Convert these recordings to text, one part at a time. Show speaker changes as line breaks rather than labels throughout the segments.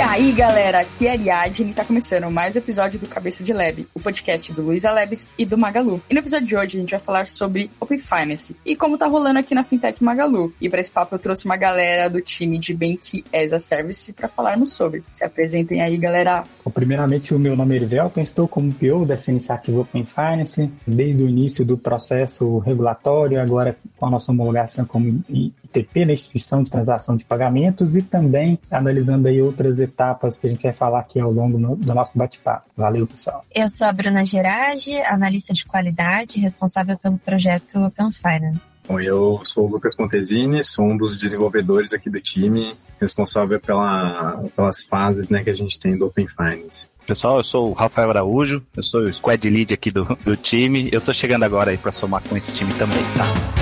E aí, galera, aqui é Ariadne e tá começando mais um episódio do Cabeça de Lab, o podcast do Luiza Labs e do Magalu. E no episódio de hoje a gente vai falar sobre Open Finance e como tá rolando aqui na Fintech Magalu. E para esse papo eu trouxe uma galera do time de Bank as a Service para falarmos sobre. Se apresentem aí, galera.
Bom, primeiramente, o meu nome é Erivelton, estou como PO dessa iniciativa Open Finance desde o início do processo regulatório, agora com a nossa homologação como ITP, na Instituição de Transação de Pagamentos, e também analisando aí outras etapas que a gente vai falar aqui ao longo do nosso bate-papo. Valeu, pessoal.
Eu sou a Bruna Gerage, analista de qualidade, responsável pelo projeto Open Finance.
Bom, eu sou o Lucas Montesini, sou um dos desenvolvedores aqui do time, responsável pela, pelas fases né, que a gente tem do Open Finance.
Pessoal, eu sou o Rafael Araújo, eu sou o squad lead aqui do, do time. Eu tô chegando agora aí para somar com esse time também, tá?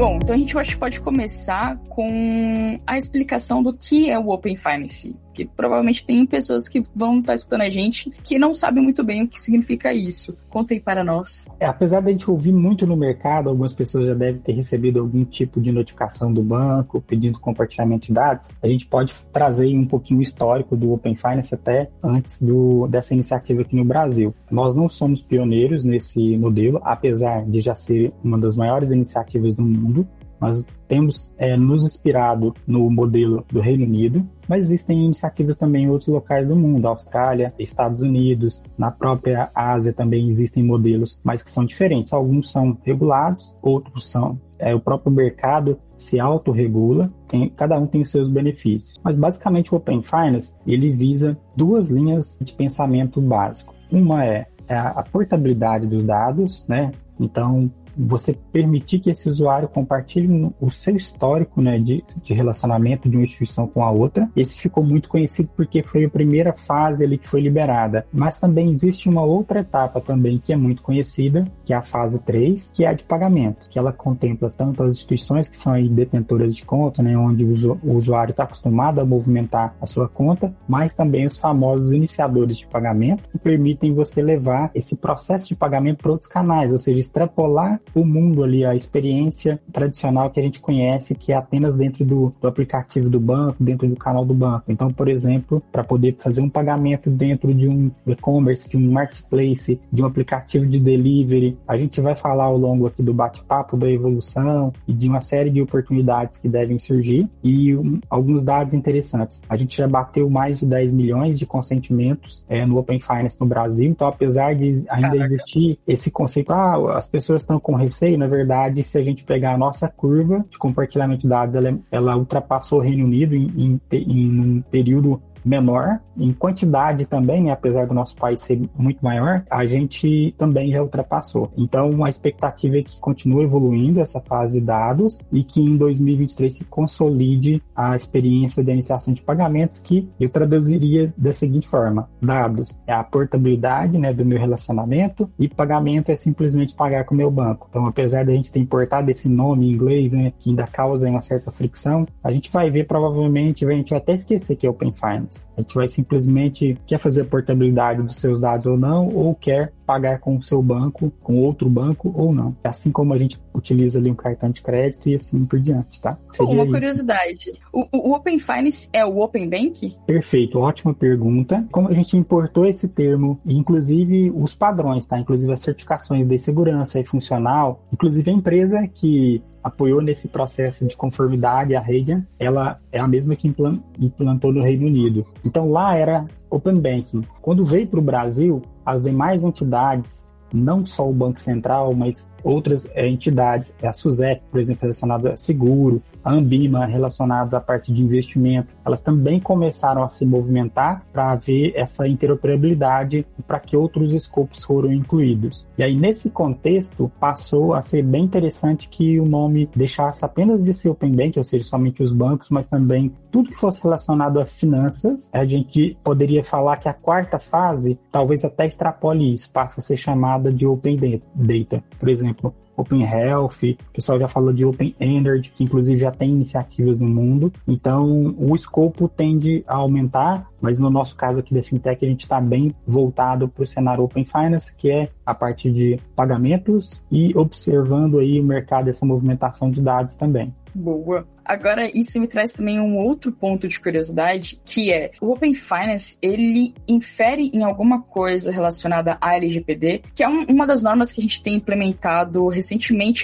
Bom, então a gente acho que pode começar com a explicação do que é o Open Finance que provavelmente tem pessoas que vão estar escutando a gente que não sabem muito bem o que significa isso. Contem para nós.
É, apesar da gente ouvir muito no mercado, algumas pessoas já devem ter recebido algum tipo de notificação do banco pedindo compartilhamento de dados. A gente pode trazer um pouquinho o histórico do Open Finance até antes do, dessa iniciativa aqui no Brasil. Nós não somos pioneiros nesse modelo, apesar de já ser uma das maiores iniciativas do mundo. Nós temos é, nos inspirado no modelo do Reino Unido, mas existem iniciativas também em outros locais do mundo, Austrália, Estados Unidos, na própria Ásia também existem modelos, mas que são diferentes. Alguns são regulados, outros são é, o próprio mercado se autorregula, tem, cada um tem os seus benefícios. Mas basicamente o Open Finance ele visa duas linhas de pensamento básico. Uma é, é a portabilidade dos dados, né? Então, você permitir que esse usuário compartilhe o seu histórico né, de, de relacionamento de uma instituição com a outra. Esse ficou muito conhecido porque foi a primeira fase ali que foi liberada. Mas também existe uma outra etapa também que é muito conhecida, que é a fase 3, que é a de pagamentos, que ela contempla tanto as instituições que são aí detentoras de conta, né, onde o usuário está acostumado a movimentar a sua conta, mas também os famosos iniciadores de pagamento, que permitem você levar esse processo de pagamento para outros canais, ou seja, extrapolar o mundo ali, a experiência tradicional que a gente conhece, que é apenas dentro do, do aplicativo do banco, dentro do canal do banco. Então, por exemplo, para poder fazer um pagamento dentro de um e-commerce, de um marketplace, de um aplicativo de delivery, a gente vai falar ao longo aqui do bate-papo da evolução e de uma série de oportunidades que devem surgir e um, alguns dados interessantes. A gente já bateu mais de 10 milhões de consentimentos é, no Open Finance no Brasil, então apesar de ainda Caraca. existir esse conceito, ah, as pessoas estão com receio, na verdade, se a gente pegar a nossa curva de compartilhamento de dados, ela, ela ultrapassou o Reino Unido em, em, em um período menor em quantidade também, né? apesar do nosso país ser muito maior, a gente também já ultrapassou. Então, a expectativa é que continue evoluindo essa fase de dados e que em 2023 se consolide a experiência de iniciação de pagamentos, que eu traduziria da seguinte forma: dados é a portabilidade né, do meu relacionamento e pagamento é simplesmente pagar com o meu banco. Então, apesar de a gente ter importado esse nome em inglês, né, que ainda causa uma certa fricção, a gente vai ver provavelmente, a gente vai até esquecer que é Open Finance a gente vai simplesmente quer fazer a portabilidade dos seus dados ou não, ou quer pagar com o seu banco, com outro banco ou não. É assim como a gente utiliza ali um cartão de crédito e assim por diante, tá?
Seria uma isso. curiosidade. O, o, Open Finance é o Open Bank?
Perfeito, ótima pergunta. Como a gente importou esse termo, inclusive os padrões, tá? Inclusive as certificações de segurança e funcional, inclusive a empresa que apoiou nesse processo de conformidade a Radian, ela é a mesma que implantou no Reino Unido. Então lá era Open Banking. Quando veio para o Brasil, as demais entidades, não só o Banco Central, mas outras é, entidades, é a SUSEP, por exemplo, relacionada a seguro, a Ambima, relacionada à parte de investimento, elas também começaram a se movimentar para ver essa interoperabilidade para que outros escopos foram incluídos. E aí, nesse contexto, passou a ser bem interessante que o nome deixasse apenas de ser Open Bank, ou seja, somente os bancos, mas também tudo que fosse relacionado a finanças. A gente poderia falar que a quarta fase talvez até extrapole isso, passa a ser chamada de Open Data. Por exemplo, Apple. Open Health, o pessoal já falou de Open Energy, que inclusive já tem iniciativas no mundo. Então, o escopo tende a aumentar, mas no nosso caso aqui da FinTech, a gente está bem voltado para o cenário Open Finance, que é a parte de pagamentos e observando aí o mercado, essa movimentação de dados também.
Boa. Agora, isso me traz também um outro ponto de curiosidade, que é o Open Finance, ele infere em alguma coisa relacionada à LGPD, que é um, uma das normas que a gente tem implementado recentemente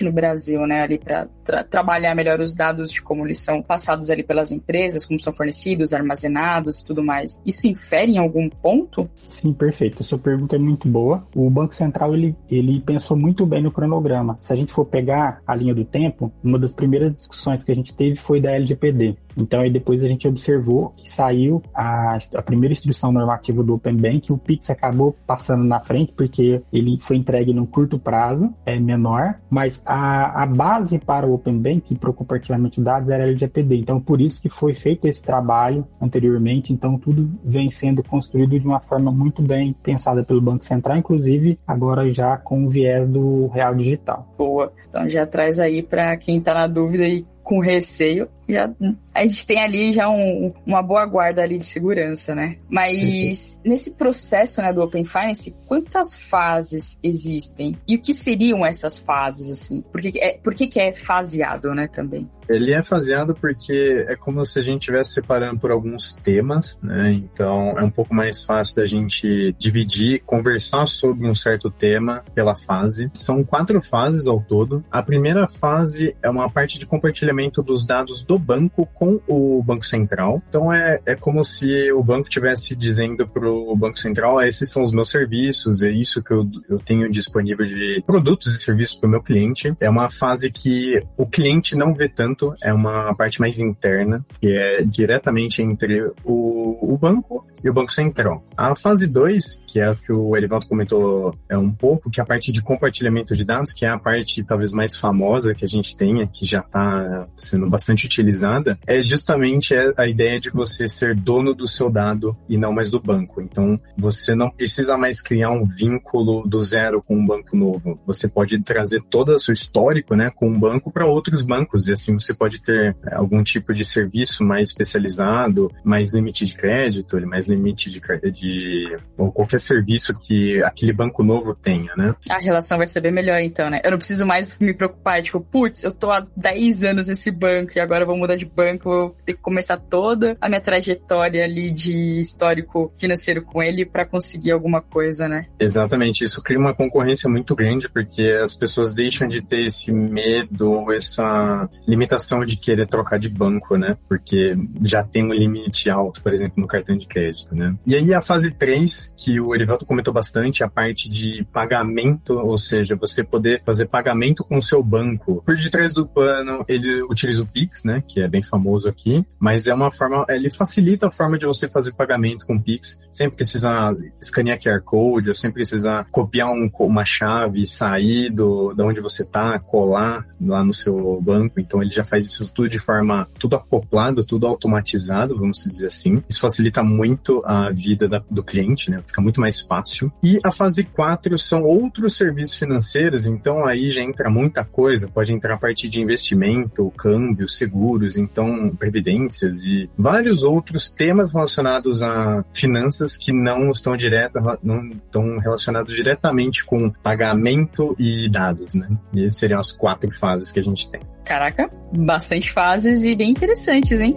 no Brasil, né, ali para tra trabalhar melhor os dados de como eles são passados ali pelas empresas, como são fornecidos, armazenados e tudo mais. Isso infere em algum ponto?
Sim, perfeito. A sua pergunta é muito boa. O Banco Central, ele, ele pensou muito bem no cronograma. Se a gente for pegar a linha do tempo, uma das primeiras discussões que a gente teve foi da LGPD. Então aí depois a gente observou que saiu a, a primeira instrução normativa do Open Bank, o Pix acabou passando na frente porque ele foi entregue num curto prazo, é menor, mas a, a base para o Open Bank para o compartilhamento de dados era LGPD. Então por isso que foi feito esse trabalho anteriormente. Então tudo vem sendo construído de uma forma muito bem pensada pelo Banco Central, inclusive agora já com o viés do real digital.
Boa. Então já traz aí para quem está na dúvida e com receio, já a gente tem ali já um, uma boa guarda ali de segurança, né? Mas nesse processo né, do Open Finance, quantas fases existem? E o que seriam essas fases, assim? Por que, é, por que, que é faseado, né, também?
Ele é faseado porque é como se a gente estivesse separando por alguns temas, né? Então é um pouco mais fácil da gente dividir, conversar sobre um certo tema pela fase. São quatro fases ao todo. A primeira fase é uma parte de compartilhamento dos dados do banco com o Banco Central. Então é, é como se o banco tivesse dizendo para o Banco Central: ah, esses são os meus serviços, é isso que eu, eu tenho disponível de produtos e serviços para o meu cliente. É uma fase que o cliente não vê tanto é uma parte mais interna, que é diretamente entre o, o banco e o Banco Central. A fase 2, que é a que o Elivaldo comentou é um pouco, que é a parte de compartilhamento de dados, que é a parte talvez mais famosa que a gente tenha, que já está sendo bastante utilizada, é justamente a ideia de você ser dono do seu dado e não mais do banco. Então, você não precisa mais criar um vínculo do zero com um banco novo. Você pode trazer todo o seu histórico né, com um banco para outros bancos e assim você pode ter é, algum tipo de serviço mais especializado, mais limite de crédito, mais limite de, de ou qualquer serviço que aquele banco novo tenha, né?
A relação vai ser bem melhor então, né? Eu não preciso mais me preocupar, tipo, putz, eu tô há 10 anos nesse banco e agora eu vou mudar de banco, vou ter que começar toda a minha trajetória ali de histórico financeiro com ele para conseguir alguma coisa, né?
Exatamente, isso cria uma concorrência muito grande porque as pessoas deixam de ter esse medo, essa limitação de querer trocar de banco, né? Porque já tem um limite alto, por exemplo, no cartão de crédito, né? E aí a fase 3, que o Erivelto comentou bastante, a parte de pagamento, ou seja, você poder fazer pagamento com o seu banco. Por detrás do pano, ele utiliza o Pix, né? Que é bem famoso aqui, mas é uma forma, ele facilita a forma de você fazer pagamento com o Pix, sem precisar escanear QR Code, ou sem precisar copiar um, uma chave sair do, de onde você tá, colar lá no seu banco. Então ele já faz isso tudo de forma tudo acoplado, tudo automatizado, vamos dizer assim. Isso facilita muito a vida da, do cliente, né? Fica muito mais fácil. E a fase 4 são outros serviços financeiros, então aí já entra muita coisa, pode entrar a partir de investimento, câmbio, seguros, então previdências e vários outros temas relacionados a finanças que não estão direto, não estão relacionados diretamente com pagamento e dados, né? E essas seriam as quatro fases que a gente tem.
Caraca, bastante fases e bem interessantes, hein?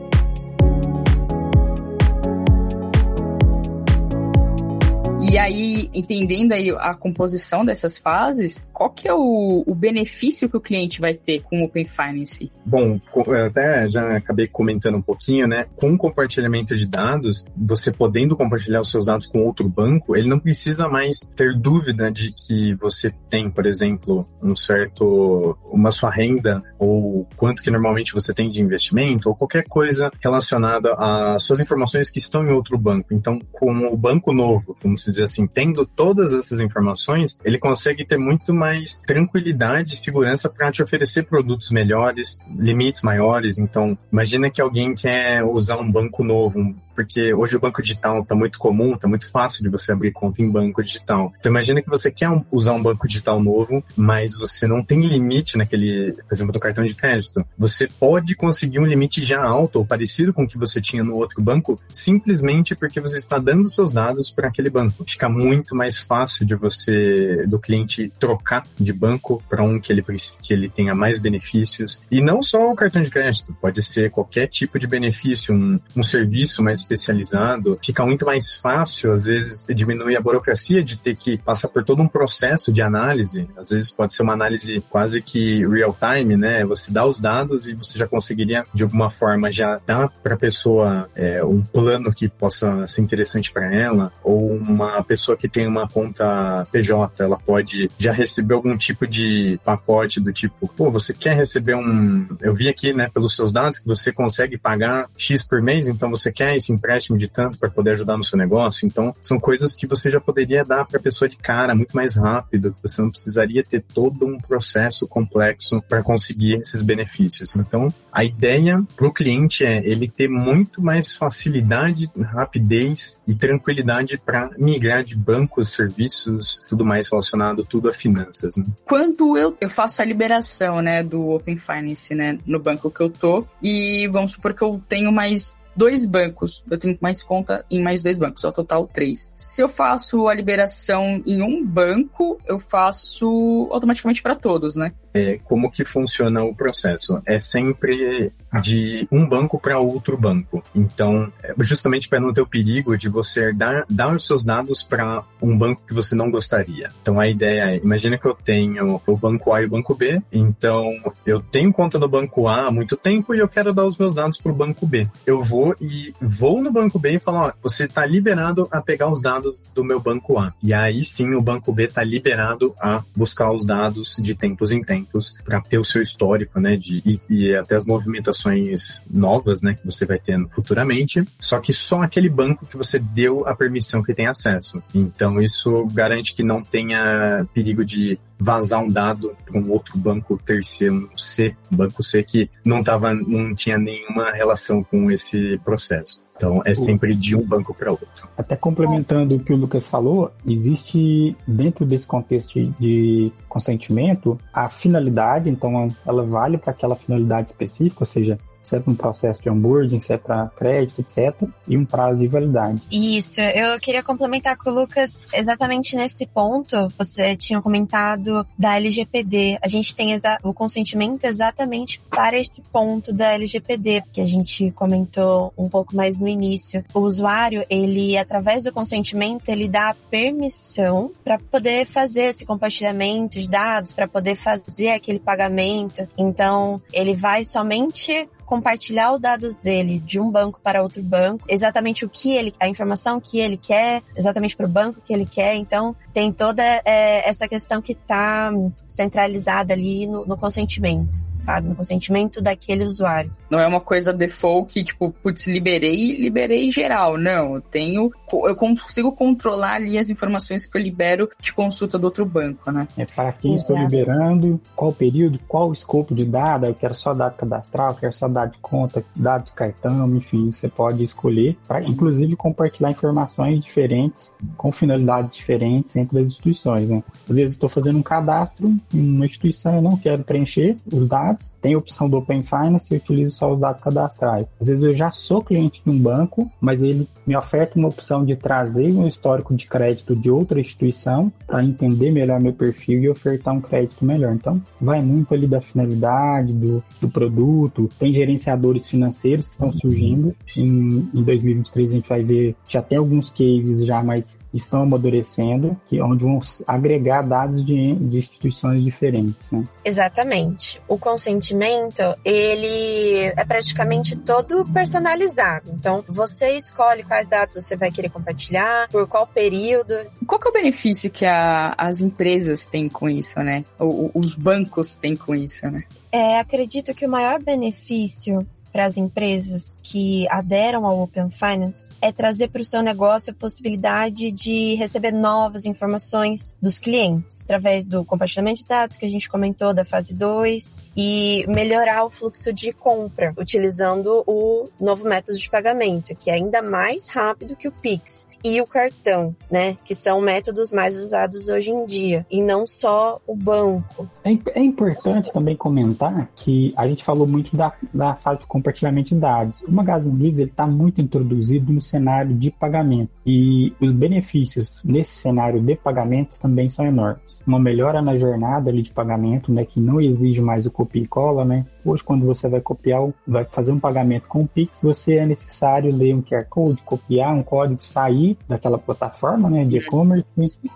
E aí, entendendo aí a composição dessas fases, qual que é o, o benefício que o cliente vai ter com o Open Finance?
Bom, até já acabei comentando um pouquinho, né? Com o compartilhamento de dados, você podendo compartilhar os seus dados com outro banco, ele não precisa mais ter dúvida de que você tem, por exemplo, um certo, uma sua renda ou quanto que normalmente você tem de investimento ou qualquer coisa relacionada às suas informações que estão em outro banco. Então, como o banco novo, vamos dizer dizer assim, tendo todas essas informações, ele consegue ter muito mais tranquilidade e segurança para te oferecer produtos melhores, limites maiores. Então, imagina que alguém quer usar um banco novo, um porque hoje o banco digital está muito comum, está muito fácil de você abrir conta em banco digital. Então imagina que você quer usar um banco digital novo, mas você não tem limite naquele, por exemplo, do cartão de crédito. Você pode conseguir um limite já alto ou parecido com o que você tinha no outro banco, simplesmente porque você está dando seus dados para aquele banco. Fica muito mais fácil de você, do cliente, trocar de banco para um que ele, que ele tenha mais benefícios. E não só o cartão de crédito, pode ser qualquer tipo de benefício, um, um serviço mais especializado. Fica muito mais fácil, às vezes, diminuir a burocracia de ter que passar por todo um processo de análise. Às vezes pode ser uma análise quase que real time, né? Você dá os dados e você já conseguiria, de alguma forma, já dar para a pessoa é, um plano que possa ser interessante para ela, ou uma pessoa que tem uma conta PJ, ela pode já receber algum tipo de pacote do tipo, pô, você quer receber um. Eu vi aqui, né, pelos seus dados, que você consegue pagar X por mês, então você quer esse empréstimo de tanto para poder ajudar no seu negócio. Então, são coisas que você já poderia dar para a pessoa de cara muito mais rápido, você não precisaria ter todo um processo complexo para conseguir esses benefícios. Então, a ideia para o cliente é ele ter muito mais facilidade, rapidez e tranquilidade para migrar de bancos, serviços, tudo mais relacionado tudo a finanças. Né?
Quando eu, eu faço a liberação, né, do Open Finance, né, no banco que eu tô, e vamos supor que eu tenho mais dois bancos. Eu tenho mais conta em mais dois bancos, ao total três. Se eu faço a liberação em um banco, eu faço automaticamente para todos, né?
É, como que funciona o processo? É sempre de um banco para outro banco. Então, é justamente para não ter o perigo de você dar, dar os seus dados para um banco que você não gostaria. Então, a ideia é, imagina que eu tenho o banco A e o banco B, então eu tenho conta no banco A há muito tempo e eu quero dar os meus dados para o banco B. Eu vou e vou no banco B e falo, ó, você está liberado a pegar os dados do meu banco A. E aí sim o banco B está liberado a buscar os dados de tempos em tempos para ter o seu histórico, né, de, e, e até as movimentações novas, né, que você vai tendo futuramente. Só que só aquele banco que você deu a permissão que tem acesso. Então isso garante que não tenha perigo de vazar um dado para um outro banco terceiro, um C, um banco C que não tava, não tinha nenhuma relação com esse processo. Então é sempre de um banco para outro.
Até complementando o que o Lucas falou, existe dentro desse contexto de consentimento a finalidade, então ela vale para aquela finalidade específica, ou seja, se é para um processo de onboarding, se é para crédito, etc. E um prazo de validade.
Isso, eu queria complementar com o Lucas exatamente nesse ponto. Você tinha comentado da LGPD. A gente tem o consentimento exatamente para este ponto da LGPD, que a gente comentou um pouco mais no início. O usuário, ele, através do consentimento, ele dá permissão para poder fazer esse compartilhamento de dados, para poder fazer aquele pagamento. Então, ele vai somente compartilhar os dados dele de um banco para outro banco, exatamente o que ele, a informação que ele quer, exatamente para o banco que ele quer. Então, tem toda é, essa questão que está centralizada ali no, no, consentimento, sabe? No consentimento daquele usuário.
Não é uma coisa default que, tipo, putz, liberei, liberei geral. Não, eu tenho, eu consigo controlar ali as informações que eu libero de consulta do outro banco, né?
É para quem Exato. estou liberando, qual período, qual o escopo de dado, eu quero só dado cadastral, eu quero só dado de conta, dado de cartão, enfim, você pode escolher para, inclusive, compartilhar informações diferentes com finalidades diferentes entre as instituições, né? Às vezes estou fazendo um cadastro uma instituição, eu não quero preencher os dados, tem a opção do Open Finance, eu utilizo só os dados cadastrais. Às vezes eu já sou cliente de um banco, mas ele me oferta uma opção de trazer um histórico de crédito de outra instituição para entender melhor meu perfil e ofertar um crédito melhor. Então, vai muito ali da finalidade, do, do produto, tem gerenciadores financeiros que estão surgindo. Em, em 2023 a gente vai ver, já tem alguns cases já mais estão amadurecendo, que onde vão agregar dados de, de instituições diferentes. Né?
Exatamente. O consentimento ele é praticamente todo personalizado. Então você escolhe quais dados você vai querer compartilhar, por qual período.
Qual que é o benefício que a, as empresas têm com isso, né? Ou, os bancos têm com isso, né?
É, acredito que o maior benefício para as empresas que aderam ao Open Finance é trazer para o seu negócio a possibilidade de receber novas informações dos clientes, através do compartilhamento de dados que a gente comentou da fase 2 e melhorar o fluxo de compra, utilizando o novo método de pagamento, que é ainda mais rápido que o Pix e o cartão, né? Que são métodos mais usados hoje em dia, e não só o banco.
É, é importante também comentar que a gente falou muito da, da fase de compartilhamento de dados. O Magazine Luiza está muito introduzido no cenário de pagamento e os benefícios nesse cenário de pagamentos também são enormes. Uma melhora na jornada ali de pagamento, né, que não exige mais o copia e cola, né? Hoje, quando você vai copiar, vai fazer um pagamento com o Pix, você é necessário ler um QR Code, copiar um código, sair daquela plataforma, né, de e-commerce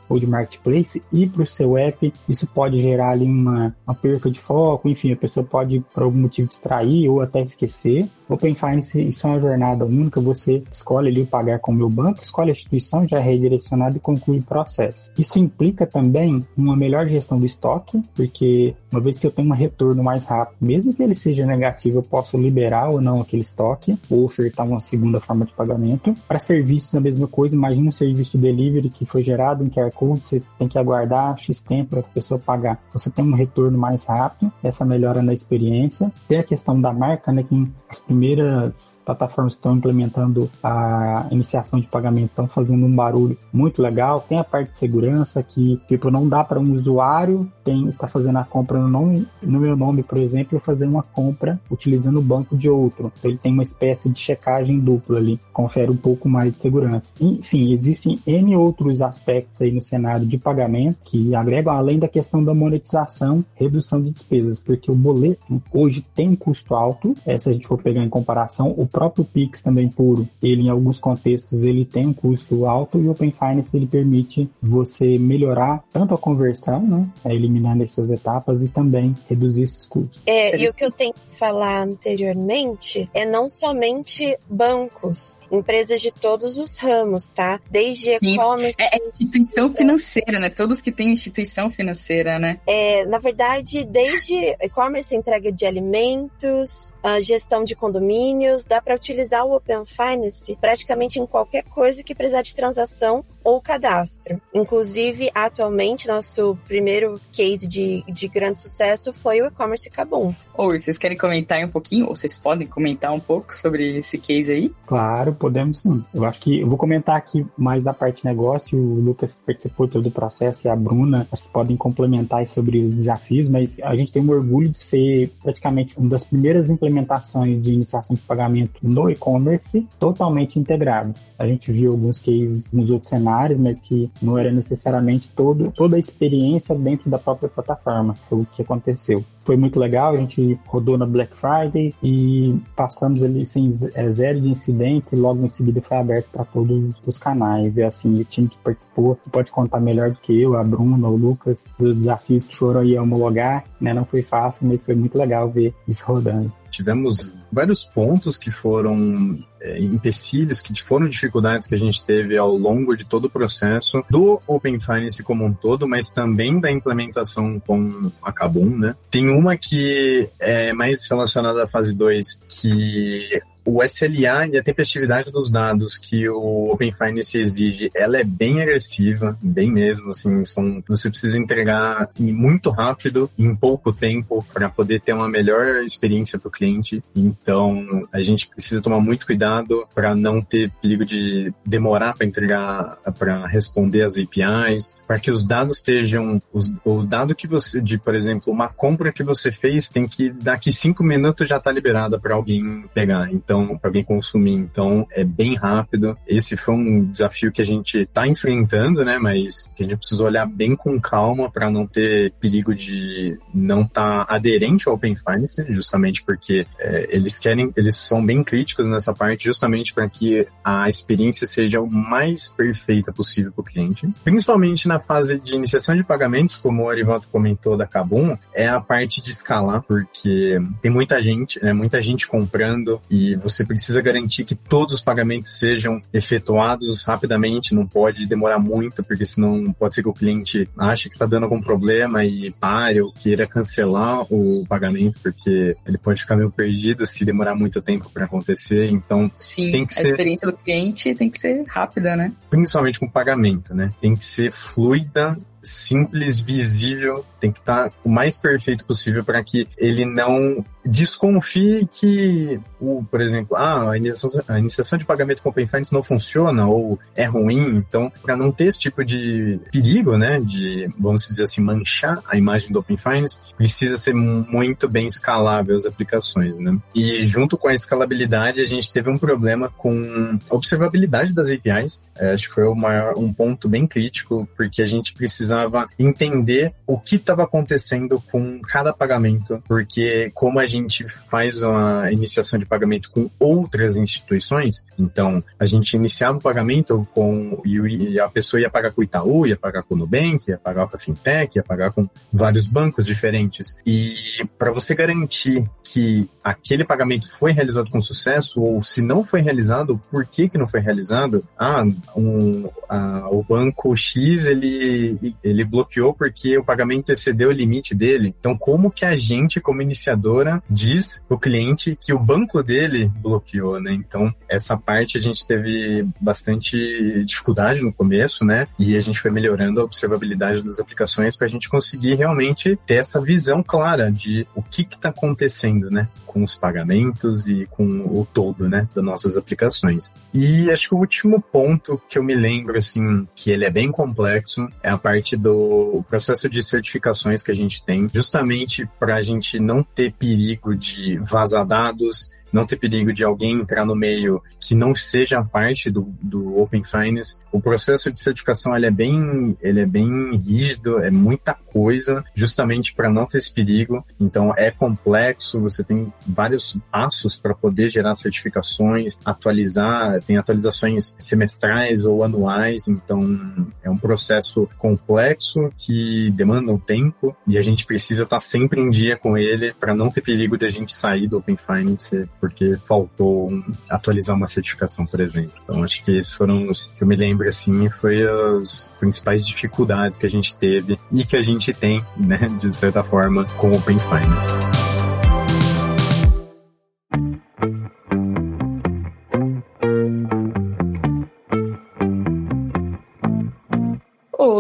ou de marketplace e para o seu app. Isso pode gerar ali uma, uma perca de foco, enfim, a pessoa pode por algum motivo distrair ou até esquecer. Open Finance, isso é uma jornada única, você escolhe ali o pagar com o meu banco, escolhe a instituição, já é redirecionado e conclui o processo. Isso implica também uma melhor gestão do estoque, porque uma vez que eu tenho um retorno mais rápido, mesmo que ele seja negativo, eu posso liberar ou não aquele estoque, ou ofertar uma segunda forma de pagamento. Para serviços, a mesma coisa, imagina um serviço de delivery que foi gerado em QR Code, você tem que aguardar X tempo para a pessoa pagar. Você tem um retorno mais rápido, essa melhora na experiência. Tem a questão da marca, né, que as primeiras plataformas estão implementando a iniciação de pagamento estão fazendo um barulho muito legal. Tem a parte de segurança que, tipo, não dá para um usuário tem tá fazendo a compra no, nome, no meu nome, por exemplo, fazer uma compra utilizando o banco de outro. Então, ele tem uma espécie de checagem dupla ali, confere um pouco mais de segurança. Enfim, existem N outros aspectos aí no cenário de pagamento que agregam além da questão da monetização, redução de despesas, porque o boleto hoje tem um custo alto, é, se a gente for pegar em comparação, o próprio Pix também puro, ele em alguns contextos ele tem um custo alto e o Open Finance ele permite você melhorar tanto a conversão, né, eliminando essas etapas e também reduzir esses custos.
É, e o que eu tenho que falar anteriormente é não somente bancos, empresas de todos os ramos, tá? Desde e-commerce.
É, é, instituição financeira, né? Todos que têm instituição financeira, né?
É, na verdade, desde e-commerce, entrega de alimentos, gestão de condomínios, dá para utilizar o Open Finance praticamente em qualquer coisa que precisar de transação ou cadastro. Inclusive, atualmente, nosso primeiro case de, de grande sucesso foi o e-commerce Cabum.
Oi, vocês querem comentar um pouquinho, ou vocês podem comentar um pouco sobre esse case aí?
Claro, podemos sim. Eu acho que eu vou comentar aqui mais da parte negócio, o Lucas participou todo o processo e a Bruna, acho que podem complementar sobre os desafios, mas a gente tem um orgulho de ser praticamente uma das primeiras implementações de iniciação de pagamento no e-commerce totalmente integrado. A gente viu alguns cases nos outros cenários mas que não era necessariamente todo, toda a experiência dentro da própria plataforma. Foi o que aconteceu. Foi muito legal, a gente rodou na Black Friday e passamos ali sem é, zero de incidentes e logo em seguida foi aberto para todos os canais. E assim, o time que participou pode contar melhor do que eu, a Bruna, o Lucas, dos desafios que foram aí homologar, né? Não foi fácil, mas foi muito legal ver isso rodando
tivemos vários pontos que foram é, empecilhos, que foram dificuldades que a gente teve ao longo de todo o processo do Open Finance como um todo, mas também da implementação com a Kabum, né? Tem uma que é mais relacionada à fase 2, que o SLA e a tempestividade dos dados que o Open Finance exige, ela é bem agressiva, bem mesmo, assim, são, você precisa entregar muito rápido, em pouco tempo, para poder ter uma melhor experiência para o cliente. Então, a gente precisa tomar muito cuidado para não ter perigo de demorar para entregar, para responder as APIs, para que os dados estejam, os, o dado que você, de, por exemplo, uma compra que você fez, tem que daqui cinco minutos já tá liberada para alguém pegar. Então, então para alguém consumir. Então é bem rápido. Esse foi um desafio que a gente está enfrentando, né? Mas que a gente precisa olhar bem com calma para não ter perigo de não estar tá aderente ao Open Finance, justamente porque é, eles querem, eles são bem críticos nessa parte, justamente para que a experiência seja o mais perfeita possível para o cliente. Principalmente na fase de iniciação de pagamentos, como o Arivaldo comentou da Kabum, é a parte de escalar, porque tem muita gente, né, muita gente comprando e você precisa garantir que todos os pagamentos sejam efetuados rapidamente, não pode demorar muito, porque senão pode ser que o cliente ache que está dando algum problema e pare ou queira cancelar o pagamento, porque ele pode ficar meio perdido se demorar muito tempo para acontecer. Então,
Sim,
tem que
a
ser
experiência do cliente tem que ser rápida, né?
principalmente com pagamento, né? Tem que ser fluida, simples, visível, tem que estar o mais perfeito possível para que ele não desconfie que, o, por exemplo, ah, a iniciação, a iniciação de pagamento com Open Finance não funciona ou é ruim. Então, para não ter esse tipo de perigo, né, de, vamos dizer assim, manchar a imagem do Open Finance, precisa ser muito bem escalável as aplicações, né? E junto com a escalabilidade, a gente teve um problema com a observabilidade das APIs. É, acho que foi maior, um ponto bem crítico, porque a gente precisava entender o que estava acontecendo com cada pagamento, porque como a gente faz uma iniciação de pagamento com outras instituições, então a gente iniciava o pagamento com e a pessoa ia pagar com o Itaú, ia pagar com o Nubank, ia pagar com a Fintech, ia pagar com vários bancos diferentes. E para você garantir que aquele pagamento foi realizado com sucesso ou se não foi realizado, por que que não foi realizado? Ah, um, a, o banco X ele ele bloqueou porque o pagamento excedeu o limite dele. Então, como que a gente, como iniciadora, diz o cliente que o banco dele bloqueou, né? Então, essa parte a gente teve bastante dificuldade no começo, né? E a gente foi melhorando a observabilidade das aplicações para a gente conseguir realmente ter essa visão clara de o que está acontecendo, né? Com os pagamentos e com o todo, né? Das nossas aplicações. E acho que o último ponto que eu me lembro, assim, que ele é bem complexo, é a parte do processo de certificações que a gente tem, justamente para a gente não ter perigo de vazar dados, não ter perigo de alguém entrar no meio que não seja parte do, do Open Finance. O processo de certificação ele é bem, ele é bem rígido, é muita coisa, justamente para não ter esse perigo. Então é complexo, você tem vários passos para poder gerar certificações, atualizar, tem atualizações semestrais ou anuais, então é um processo complexo que demanda um tempo e a gente precisa estar tá sempre em dia com ele para não ter perigo de a gente sair do Open Finance porque faltou atualizar uma certificação, por exemplo. Então acho que esses foram os que eu me lembro assim, foi as principais dificuldades que a gente teve e que a gente tem, né, de certa forma, com o Open Finance.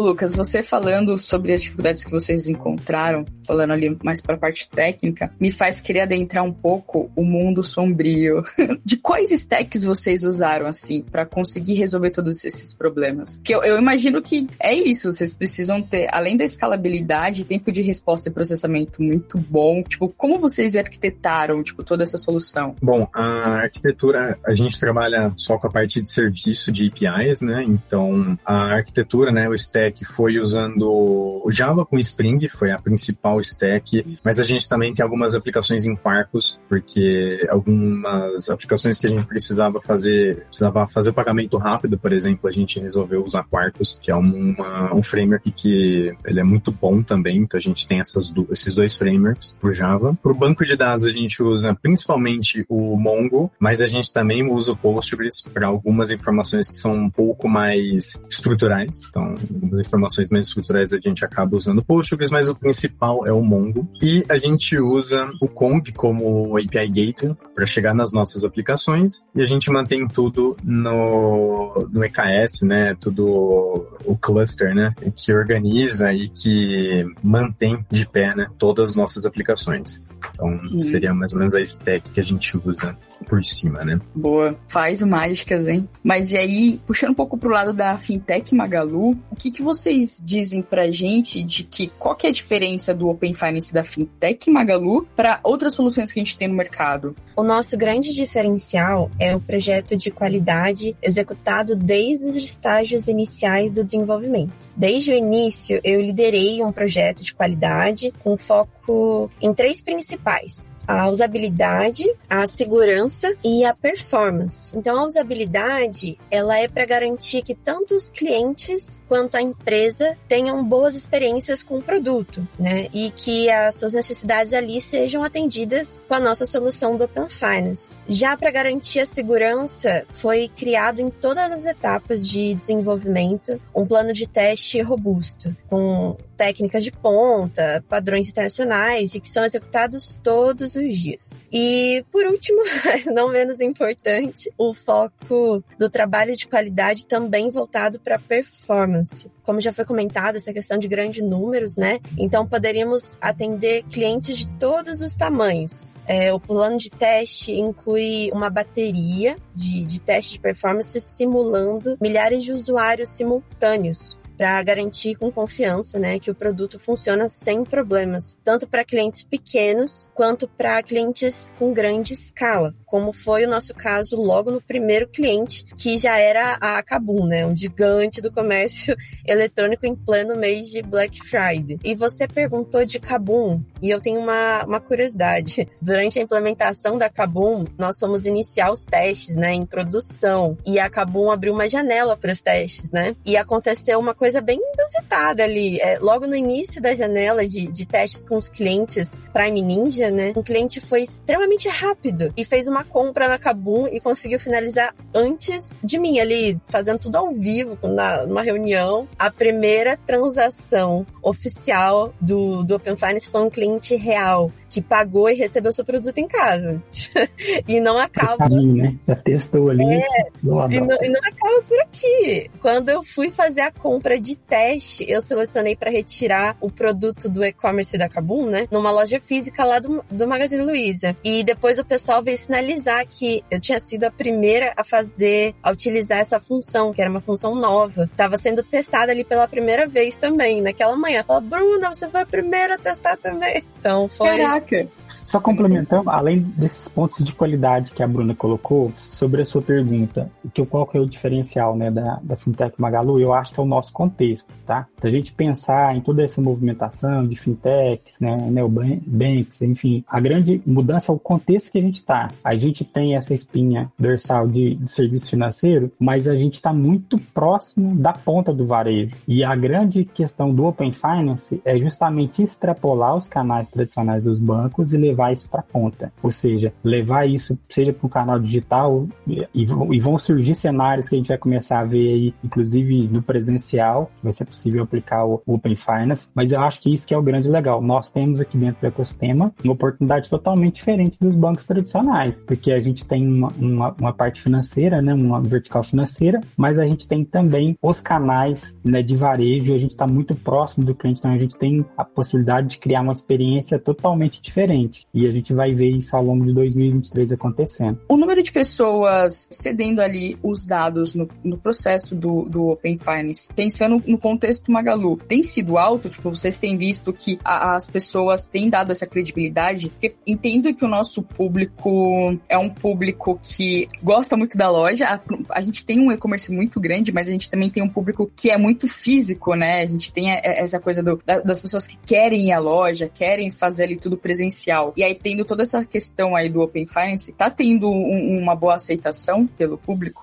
Lucas, você falando sobre as dificuldades que vocês encontraram, falando ali mais para a parte técnica, me faz querer adentrar um pouco o mundo sombrio. De quais stacks vocês usaram assim para conseguir resolver todos esses problemas? Que eu, eu, imagino que é isso, vocês precisam ter, além da escalabilidade, tempo de resposta e processamento muito bom. Tipo, como vocês arquitetaram tipo toda essa solução?
Bom, a arquitetura a gente trabalha só com a parte de serviço de APIs, né? Então a arquitetura, né, o stack stack foi usando Java com Spring, foi a principal stack, mas a gente também tem algumas aplicações em Quarkus, porque algumas aplicações que a gente precisava fazer, precisava fazer o pagamento rápido, por exemplo, a gente resolveu usar Quarkus, que é uma, um framework que ele é muito bom também, então a gente tem essas, esses dois frameworks por Java. Para o banco de dados a gente usa principalmente o Mongo, mas a gente também usa o Postgres para algumas informações que são um pouco mais estruturais, então algumas informações mais estruturais a gente acaba usando o Postgres, mas o principal é o Mongo. E a gente usa o Kong como API Gateway para chegar nas nossas aplicações e a gente mantém tudo no, no EKS, né? Tudo o cluster, né? Que organiza e que mantém de pé, né? Todas as nossas aplicações. Então, hum. seria mais ou menos a stack que a gente usa por cima, né?
Boa. Faz mágicas, hein? Mas e aí, puxando um pouco pro lado da Fintech Magalu, o que, que vocês dizem pra gente de que qual que é a diferença do Open Finance da Fintech Magalu para outras soluções que a gente tem no mercado?
O nosso grande diferencial é o projeto de qualidade executado desde os estágios iniciais do desenvolvimento. Desde o início, eu liderei um projeto de qualidade com foco em três princípios principais: a usabilidade, a segurança e a performance. Então, a usabilidade ela é para garantir que tanto os clientes quanto a empresa tenham boas experiências com o produto, né? E que as suas necessidades ali sejam atendidas com a nossa solução do Open Finance. Já para garantir a segurança, foi criado em todas as etapas de desenvolvimento um plano de teste robusto, com técnicas de ponta, padrões internacionais e que são executados todos os dias. E, por último, não menos importante, o foco do trabalho de qualidade também voltado para performance. Como já foi comentado, essa questão de grandes números, né? Então, poderíamos atender clientes de todos os tamanhos. É, o plano de teste inclui uma bateria de, de teste de performance simulando milhares de usuários simultâneos para garantir com confiança, né, que o produto funciona sem problemas, tanto para clientes pequenos quanto para clientes com grande escala, como foi o nosso caso logo no primeiro cliente, que já era a Kabum, né, um gigante do comércio eletrônico em pleno mês de Black Friday. E você perguntou de Kabum, e eu tenho uma, uma curiosidade. Durante a implementação da Kabum, nós fomos iniciar os testes, né, em produção, e a Kabum abriu uma janela para os testes, né? E aconteceu uma coisa bem inusitada ali. É, logo no início da janela de, de testes com os clientes Prime Ninja, né? Um cliente foi extremamente rápido e fez uma compra na Kabum e conseguiu finalizar antes de mim ali, fazendo tudo ao vivo, na, numa reunião. A primeira transação oficial do, do Open Finance foi um cliente real que pagou e recebeu seu produto em casa. e não acaba.
Sabia, né? Já testou ali. É,
e, não, e não acaba por aqui. Quando eu fui fazer a compra de teste, eu selecionei para retirar o produto do e-commerce da Kabum, né? Numa loja física lá do, do Magazine Luiza. E depois o pessoal veio sinalizar que eu tinha sido a primeira a fazer, a utilizar essa função, que era uma função nova. Tava sendo testada ali pela primeira vez também, naquela manhã. Fala, Bruna, você foi a primeira a testar também. Então foi.
Caraca!
Só complementando, além desses pontos de qualidade que a Bruna colocou, sobre a sua pergunta, que, qual que é o diferencial né, da, da Fintech Magalu, eu acho que é o nosso contexto, tá? Se a gente pensar em toda essa movimentação de fintechs, né, neobanks, enfim, a grande mudança é o contexto que a gente está. A gente tem essa espinha dorsal de, de serviço financeiro, mas a gente está muito próximo da ponta do varejo. E a grande questão do Open Finance é justamente extrapolar os canais tradicionais dos bancos e levar isso para a ponta. Ou seja, levar isso, seja para um canal digital, e, e, vão surgir cenários que a gente vai começar a ver aí, inclusive no presencial, vai ser possível aplicar o Open Finance, mas eu acho que isso que é o grande legal. Nós temos aqui dentro do ecossistema uma oportunidade totalmente diferente dos bancos tradicionais, porque a gente tem uma, uma, uma parte financeira, né, uma vertical financeira, mas a gente tem também os canais né, de varejo a gente está muito próximo do cliente, então a gente tem a possibilidade de criar uma experiência totalmente diferente. E a gente vai ver isso ao longo de 2023 acontecendo.
O número de pessoas cedendo ali os dados no, no processo do, do Open Finance, pensando no contexto Magalu, tem sido alto? Tipo, vocês têm visto que a, as pessoas têm dado essa credibilidade? Porque entendo que o nosso público é um público que gosta muito da loja. A, a gente tem um e-commerce muito grande, mas a gente também tem um público que é muito físico, né? A gente tem essa coisa do, das pessoas que querem ir à loja, querem fazer ali tudo presencial. E aí, tendo toda essa questão aí do Open Finance, tá tendo um, uma boa aceitação pelo público?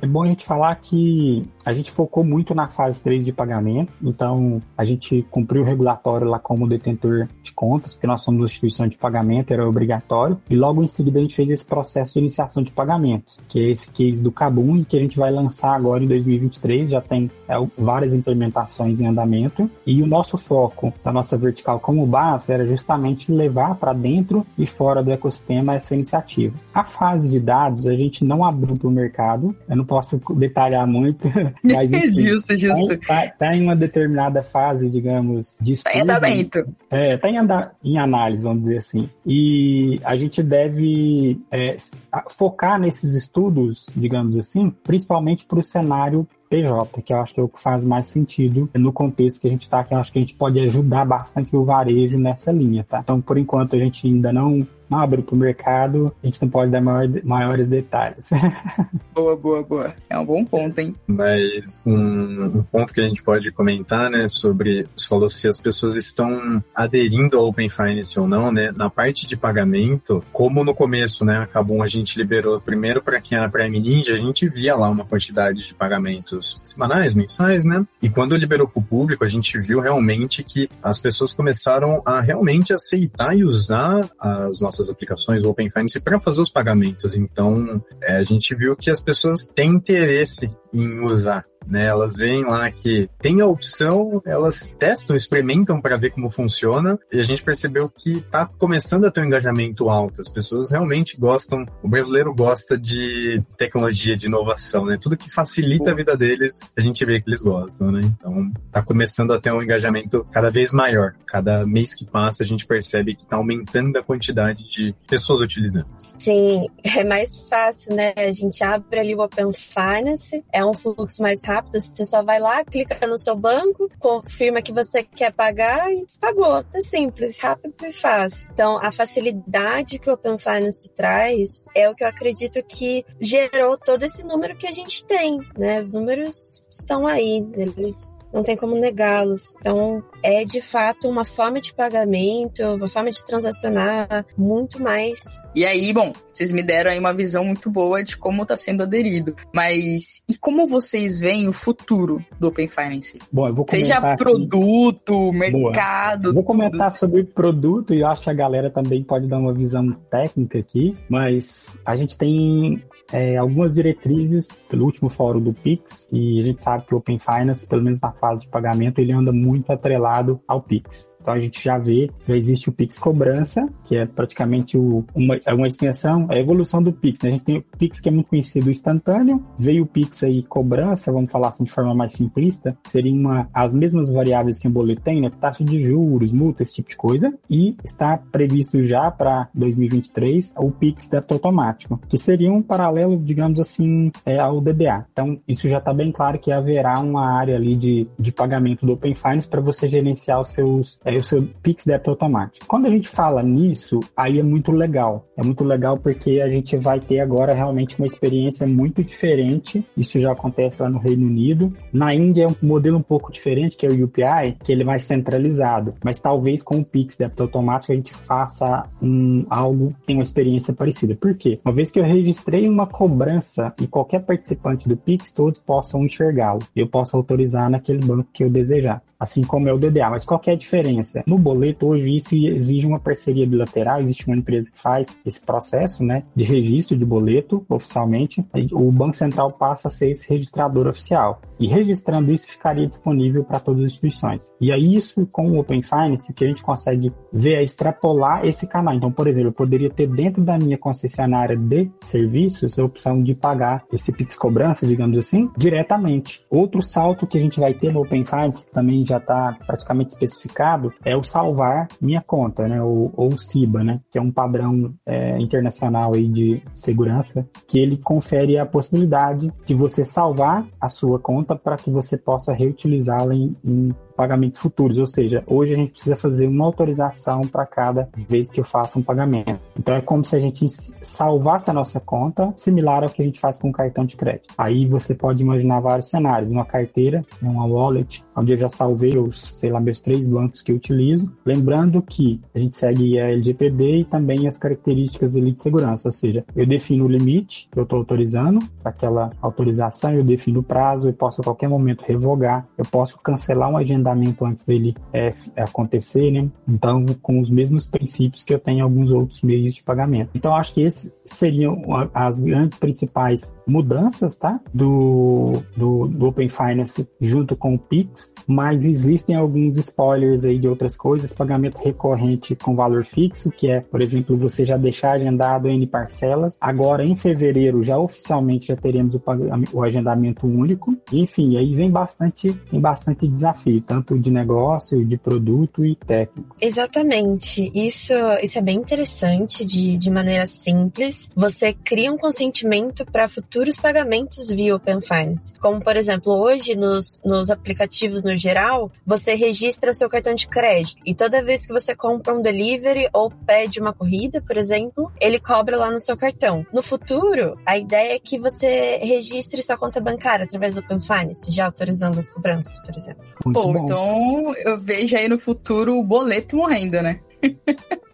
É bom a gente falar que a gente focou muito na fase 3 de pagamento, então a gente cumpriu o regulatório lá como detentor de contas, porque nós somos uma instituição de pagamento, era obrigatório, e logo em seguida a gente fez esse processo de iniciação de pagamentos, que é esse case do Kabum, que a gente vai lançar agora em 2023, já tem é, várias implementações em andamento, e o nosso foco da nossa vertical como base era justamente levar para dentro e fora do ecossistema essa iniciativa. A fase de dados a gente não abriu para o mercado, não posso detalhar muito, mas enfim,
justo, justo.
Tá, tá, tá, em uma determinada fase, digamos, de estudo.
Tá em andamento.
É, tá em, andar, em análise, vamos dizer assim. E a gente deve é, focar nesses estudos, digamos assim, principalmente para o cenário PJ, que eu acho que é o que faz mais sentido no contexto que a gente está, que eu acho que a gente pode ajudar bastante o varejo nessa linha, tá? Então, por enquanto, a gente ainda não não para o mercado, a gente não pode dar maior, maiores detalhes.
boa, boa, boa. É um bom ponto, hein?
Mas um, um, ponto que a gente pode comentar, né, sobre, você falou se as pessoas estão aderindo ao Open Finance ou não, né, na parte de pagamento, como no começo, né, acabou a gente liberou primeiro para quem era Prime Ninja, a gente via lá uma quantidade de pagamentos semanais, mensais, né, e quando liberou para o público, a gente viu realmente que as pessoas começaram a realmente aceitar e usar as nossas aplicações Open Finance para fazer os pagamentos. Então, é, a gente viu que as pessoas têm interesse em usar né? Elas veem lá que tem a opção, elas testam, experimentam para ver como funciona e a gente percebeu que está começando a ter um engajamento alto. As pessoas realmente gostam, o brasileiro gosta de tecnologia, de inovação, né? Tudo que facilita a vida deles, a gente vê que eles gostam, né? Então, está começando a ter um engajamento cada vez maior. Cada mês que passa, a gente percebe que está aumentando a quantidade de pessoas utilizando.
Sim, é mais fácil, né? A gente abre ali o Open Finance, é um fluxo mais rápido rápido. Você só vai lá, clica no seu banco, confirma que você quer pagar e pagou. É simples, rápido e fácil. Então, a facilidade que o Open Finance traz é o que eu acredito que gerou todo esse número que a gente tem, né? Os números estão aí, eles não tem como negá-los. Então, é de fato uma forma de pagamento, uma forma de transacionar muito mais.
E aí, bom, vocês me deram aí uma visão muito boa de como está sendo aderido. Mas e como vocês veem o futuro do Open Finance?
Bom, eu vou comentar
Seja produto, aqui. mercado.
Boa. Vou comentar tudo. sobre produto e eu acho que a galera também pode dar uma visão técnica aqui, mas a gente tem é, algumas diretrizes pelo último fórum do Pix e a gente sabe que o Open Finance, pelo menos na fase de pagamento, ele anda muito atrelado ao Pix. Então a gente já vê, já existe o Pix Cobrança, que é praticamente o, uma, é uma extensão, é a evolução do Pix. Né? A gente tem o Pix que é muito conhecido instantâneo, veio o Pix aí cobrança, vamos falar assim de forma mais simplista, seria uma, as mesmas variáveis que o boleto tem, né? taxa de juros, multa, esse tipo de coisa, e está previsto já para 2023 o Pix débito automático, que seria um paralelo, digamos assim, é, ao DDA. Então isso já está bem claro que haverá uma área ali de, de pagamento do Open Finance para você gerenciar os seus é, o seu Pix débito automático. Quando a gente fala nisso, aí é muito legal. É muito legal porque a gente vai ter agora realmente uma experiência muito diferente. Isso já acontece lá no Reino Unido. Na Índia é um modelo um pouco diferente, que é o UPI, que ele é mais centralizado. Mas talvez com o Pix débito automático a gente faça um, algo que tenha uma experiência parecida. Por quê? Uma vez que eu registrei uma cobrança e qualquer participante do Pix, todos possam enxergá-lo. Eu posso autorizar naquele banco que eu desejar. Assim como é o DDA. Mas qual é a diferença? No boleto, hoje, isso exige uma parceria bilateral, existe uma empresa que faz esse processo né, de registro de boleto oficialmente. O Banco Central passa a ser esse registrador oficial. E registrando isso, ficaria disponível para todas as instituições. E aí, isso com o Open Finance, que a gente consegue ver é extrapolar esse canal. Então, por exemplo, eu poderia ter dentro da minha concessionária de serviços a opção de pagar esse Pix cobrança, digamos assim, diretamente. Outro salto que a gente vai ter no Open Finance, que também já está praticamente especificado, é o salvar minha conta, né? Ou, ou o CIBA, né? Que é um padrão é, internacional aí de segurança que ele confere a possibilidade de você salvar a sua conta para que você possa reutilizá-la em, em pagamentos futuros, ou seja, hoje a gente precisa fazer uma autorização para cada vez que eu faço um pagamento. Então é como se a gente salvasse a nossa conta, similar ao que a gente faz com o cartão de crédito. Aí você pode imaginar vários cenários, uma carteira, né, uma wallet, onde eu já salvei os, sei lá, meus três bancos que eu utilizo, lembrando que a gente segue a LGPD e também as características ali de segurança, ou seja, eu defino o limite que eu estou autorizando para aquela autorização, eu defino o prazo, eu posso a qualquer momento revogar, eu posso cancelar um agenda agendamento antes dele é, acontecer, né? Então, com os mesmos princípios que eu tenho em alguns outros meios de pagamento. Então, acho que esses seriam as grandes principais mudanças, tá? Do, do, do Open Finance junto com o Pix, mas existem alguns spoilers aí de outras coisas, pagamento recorrente com valor fixo, que é, por exemplo, você já deixar agendado N parcelas. Agora, em fevereiro, já oficialmente já teremos o, o agendamento único. Enfim, aí vem bastante, tem bastante desafio, tanto de negócio, de produto e técnico.
Exatamente. Isso, isso é bem interessante de, de maneira simples. Você cria um consentimento para futuros pagamentos via Open Finance. Como, por exemplo, hoje nos, nos aplicativos no geral, você registra seu cartão de crédito e toda vez que você compra um delivery ou pede uma corrida, por exemplo, ele cobra lá no seu cartão. No futuro, a ideia é que você registre sua conta bancária através do Open Finance, já autorizando as cobranças, por exemplo.
Muito Pô, bom. então eu vejo aí no futuro o boleto morrendo, né?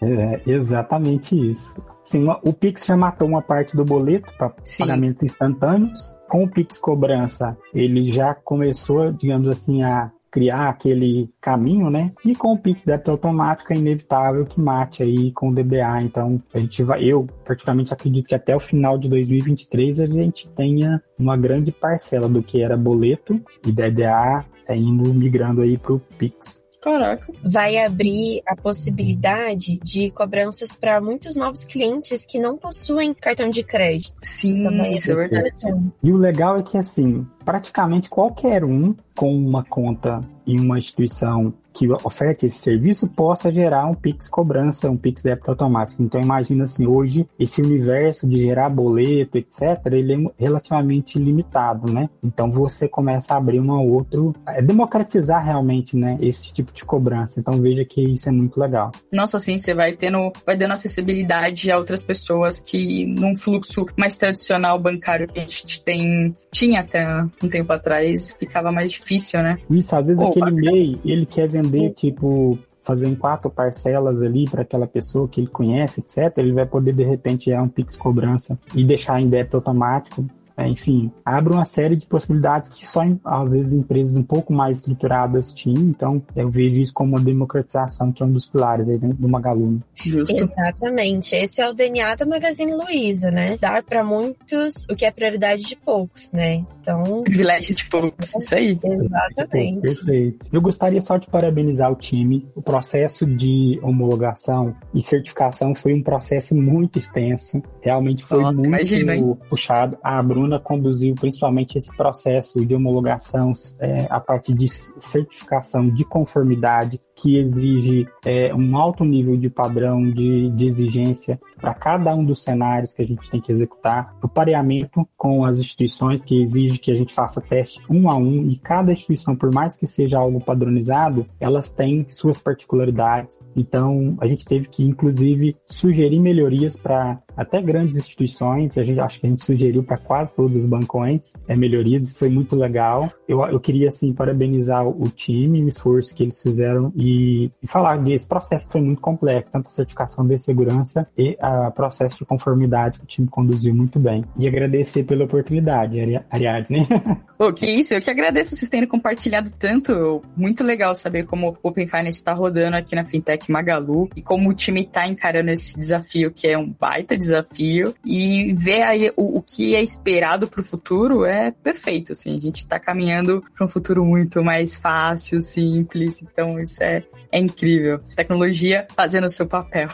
É exatamente isso. Sim, o Pix já matou uma parte do boleto para pagamentos instantâneos. Com o Pix cobrança, ele já começou, digamos assim, a criar aquele caminho, né? E com o Pix débito automático é inevitável que mate aí com o DBA. Então, a gente vai, eu particularmente acredito que até o final de 2023 a gente tenha uma grande parcela do que era boleto e DBA é indo migrando aí para o Pix.
Caraca.
Vai abrir a possibilidade de cobranças para muitos novos clientes que não possuem cartão de crédito.
Sim, isso, é verdade.
E o legal é que, assim, praticamente qualquer um com uma conta em uma instituição que oferta esse serviço possa gerar um Pix cobrança, um Pix débito automático. Então imagina assim, hoje esse universo de gerar boleto, etc, ele é relativamente limitado, né? Então você começa a abrir um outro, é democratizar realmente, né, esse tipo de cobrança. Então veja que isso é muito legal.
Nossa, assim, você vai tendo, vai dando acessibilidade a outras pessoas que num fluxo mais tradicional bancário que a gente tem, tinha até um tempo atrás, ficava mais difícil, né?
Isso, às vezes aquele MEI, ele quer vender, tipo, fazer em quatro parcelas ali para aquela pessoa que ele conhece, etc., ele vai poder, de repente, gerar um Pix cobrança e deixar em débito automático é, enfim, abre uma série de possibilidades que só, às vezes, empresas um pouco mais estruturadas tinham. Então, eu vejo isso como uma democratização, que é um dos pilares aí do Magalu.
Justo. Exatamente. Esse é o DNA da Magazine Luiza, né? Dar para muitos o que é prioridade de poucos, né? Então.
Privilégio de poucos, isso aí.
Exatamente.
Perfeito. Eu gostaria só de parabenizar o time. O processo de homologação e certificação foi um processo muito extenso. Realmente foi Nossa, muito imagina, puxado. A Bruna Bruna conduziu principalmente esse processo de homologação é, a partir de certificação de conformidade que exige é, um alto nível de padrão de, de exigência para cada um dos cenários que a gente tem que executar, o pareamento com as instituições que exige que a gente faça teste um a um e cada instituição, por mais que seja algo padronizado, elas têm suas particularidades. Então, a gente teve que, inclusive, sugerir melhorias para até grandes instituições, a gente acho que a gente sugeriu para quase todos os bancões é, melhorias, isso foi muito legal. Eu, eu queria, assim, parabenizar o time, o esforço que eles fizeram e, e falar desse processo que foi muito complexo, tanto a certificação de segurança e a processo de conformidade que o time conduziu muito bem. E agradecer pela oportunidade, Ariadne.
Pô, que isso, eu que agradeço vocês terem compartilhado tanto. Muito legal saber como o Open Finance está rodando aqui na Fintech Magalu e como o time está encarando esse desafio, que é um baita desafio. E ver aí o, o que é esperado para o futuro é perfeito, assim. A gente está caminhando para um futuro muito mais fácil, simples. Então, isso é, é incrível. Tecnologia fazendo o seu papel.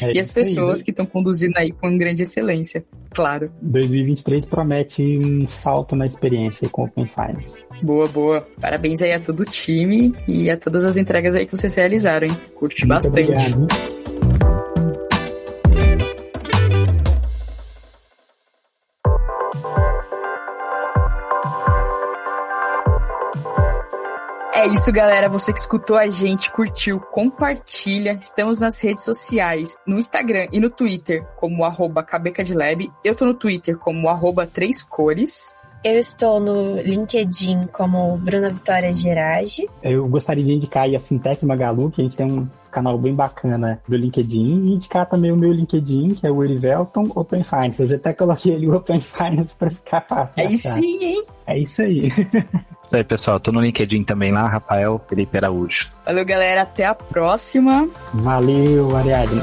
É e as pessoas aí, que estão conduzindo aí com grande excelência, claro.
2023 promete um salto na experiência com Open Finance.
Boa, boa. Parabéns aí a todo o time e a todas as entregas aí que vocês realizaram, hein? Curti Muito bastante. Obrigado. É isso, galera. Você que escutou a gente, curtiu, compartilha. Estamos nas redes sociais, no Instagram e no Twitter, como arroba cabecadlab. Eu tô no Twitter como arroba três cores.
Eu estou no LinkedIn como Bruna Vitória Gerage.
Eu gostaria de indicar a Fintech Magalu, que a gente tem um canal bem bacana do LinkedIn, e indicar também o meu LinkedIn, que é o Erivelton Open Finance. Eu já até coloquei ali o Open Finance para ficar fácil.
Aí sim, hein?
É isso aí.
isso aí, pessoal. Tô no LinkedIn também lá, Rafael Felipe Araújo.
Valeu, galera. Até a próxima.
Valeu, Ariadne.